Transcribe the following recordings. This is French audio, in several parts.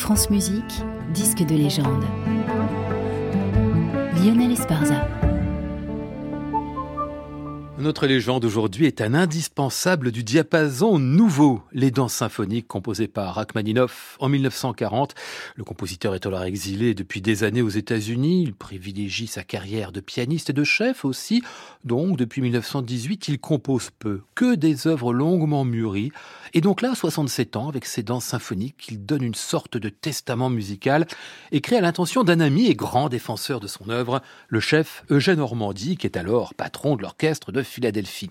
France Musique, disque de légende. Lionel Esparza. Notre légende aujourd'hui est un indispensable du diapason nouveau, les danses symphoniques composées par Rachmaninoff en 1940. Le compositeur est alors exilé depuis des années aux États-Unis. Il privilégie sa carrière de pianiste et de chef aussi. Donc, depuis 1918, il compose peu, que des œuvres longuement mûries. Et donc là, 67 ans, avec ses danses symphoniques, il donne une sorte de testament musical, écrit à l'intention d'un ami et grand défenseur de son œuvre, le chef Eugène Ormandy, qui est alors patron de l'orchestre de Philadelphie.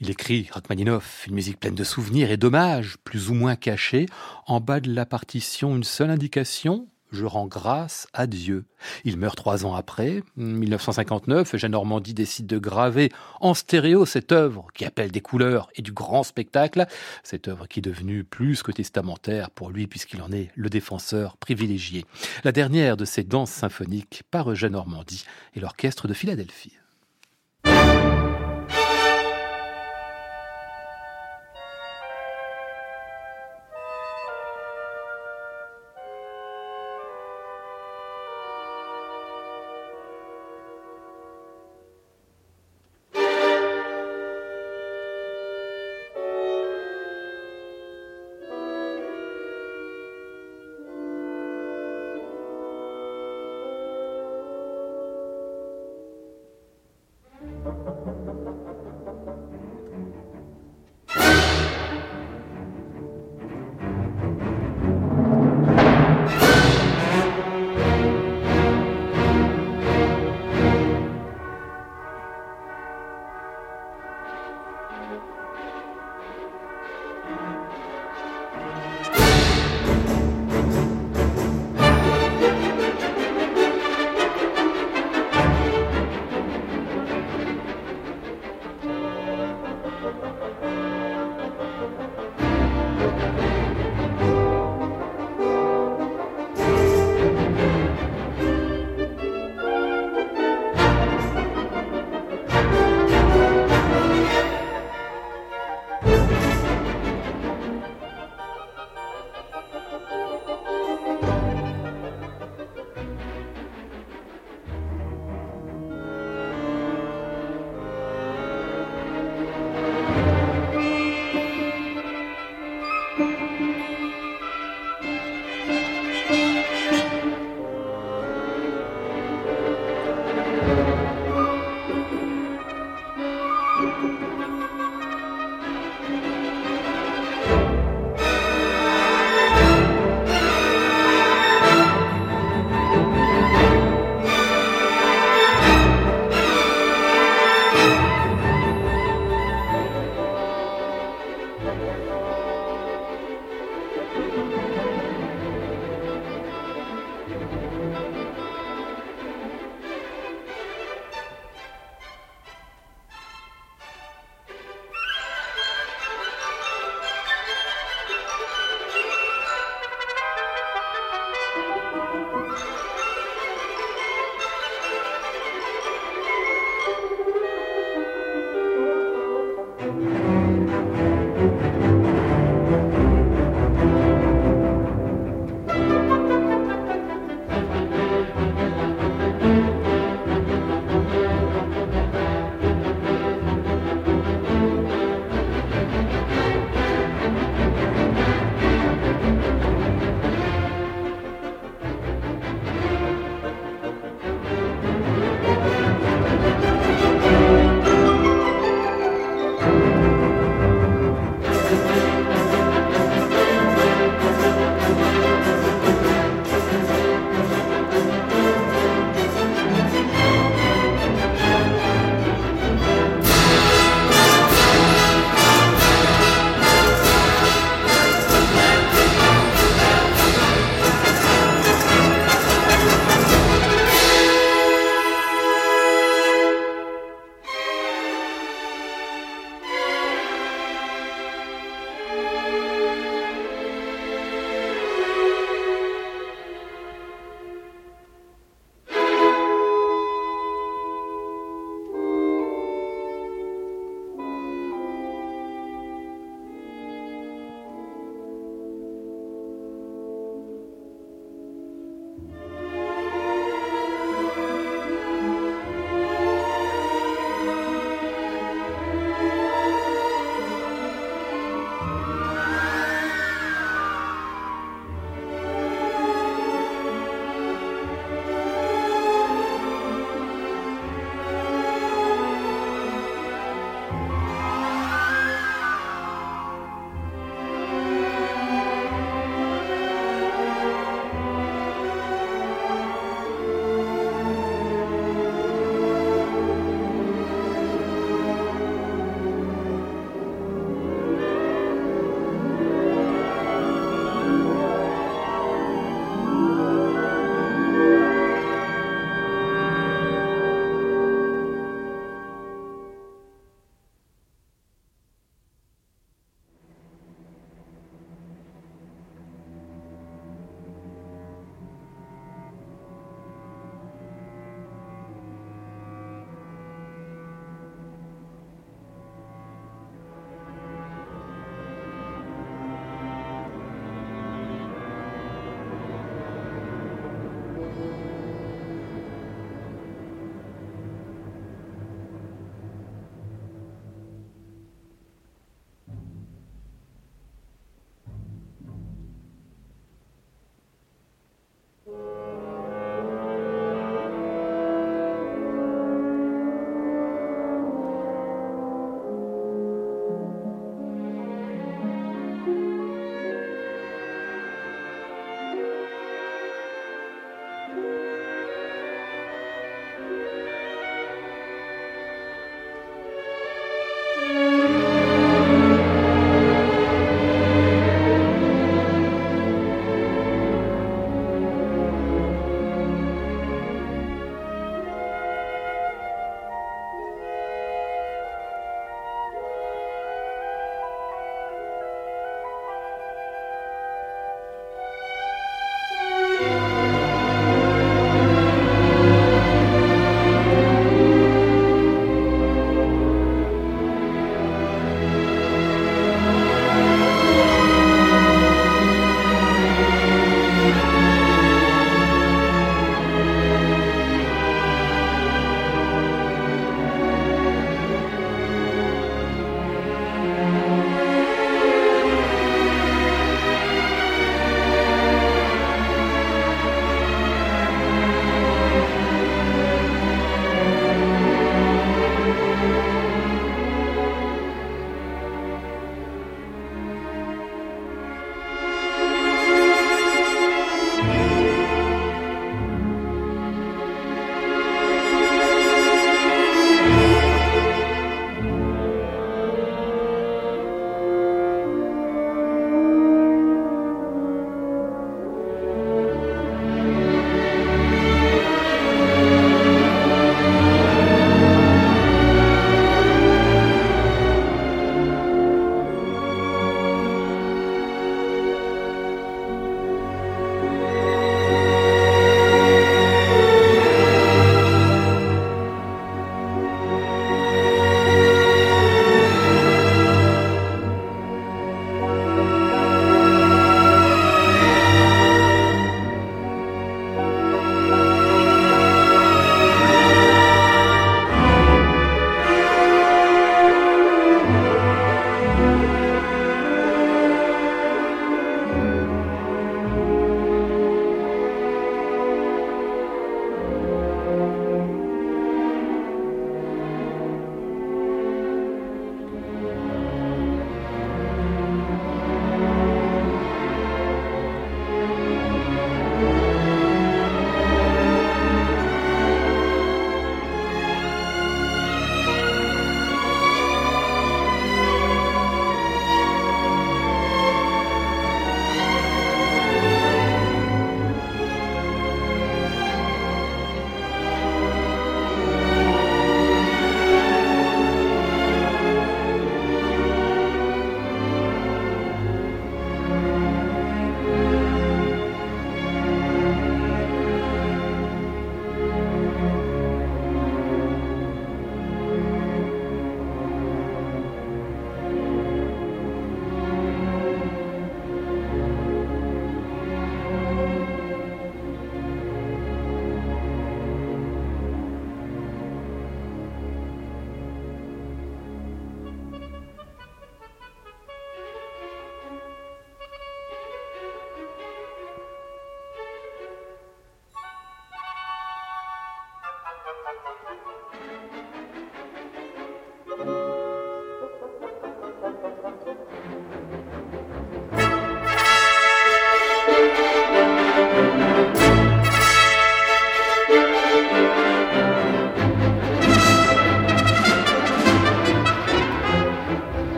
Il écrit Rachmaninoff, une musique pleine de souvenirs et d'hommages, plus ou moins cachés. En bas de la partition, une seule indication, je rends grâce à Dieu. Il meurt trois ans après, 1959, Jeanne Normandie décide de graver en stéréo cette œuvre qui appelle des couleurs et du grand spectacle, cette œuvre qui est devenue plus que testamentaire pour lui puisqu'il en est le défenseur privilégié. La dernière de ces danses symphoniques par Eugène Normandie et l'orchestre de Philadelphie.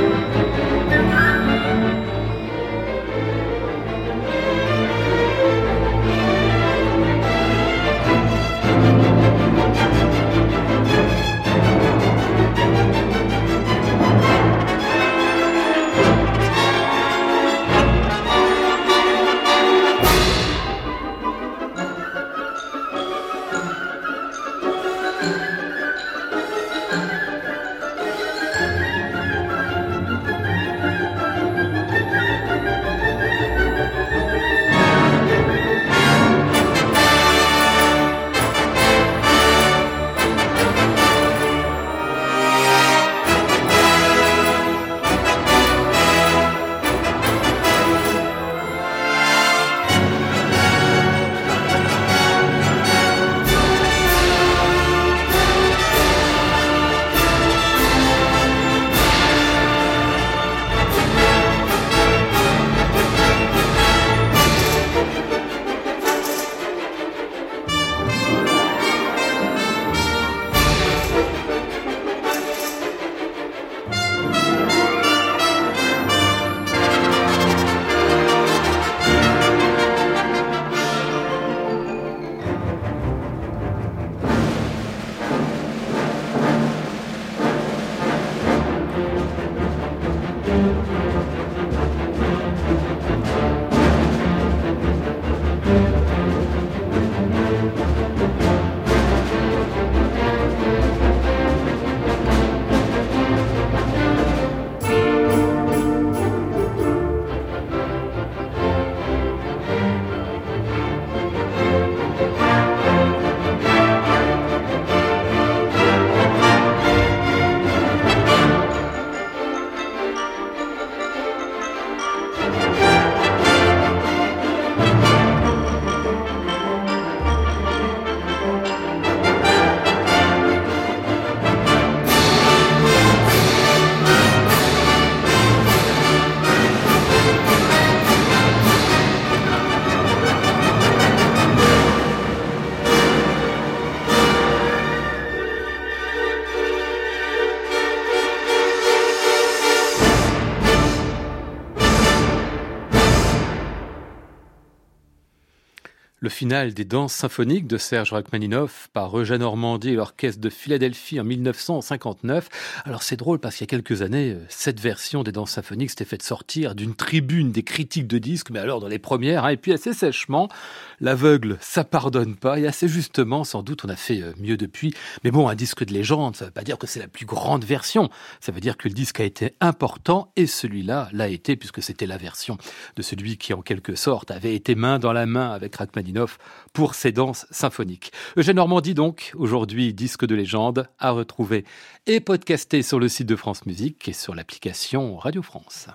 Le final des danses symphoniques de Serge Rachmaninoff par Eugène Normandie et l'orchestre de Philadelphie en 1959. Alors c'est drôle parce qu'il y a quelques années, cette version des danses symphoniques s'était faite sortir d'une tribune des critiques de disques, mais alors dans les premières, hein, et puis assez sèchement. L'aveugle, ça pardonne pas, et assez justement, sans doute on a fait euh, mieux depuis. Mais bon, un disque de légende, ça veut pas dire que c'est la plus grande version. Ça veut dire que le disque a été important, et celui-là l'a été, puisque c'était la version de celui qui en quelque sorte avait été main dans la main avec Rachmaninoff pour ses danses symphoniques. Eugène Normandie donc, aujourd'hui disque de légende, à retrouver et podcasté sur le site de France Musique et sur l'application Radio France.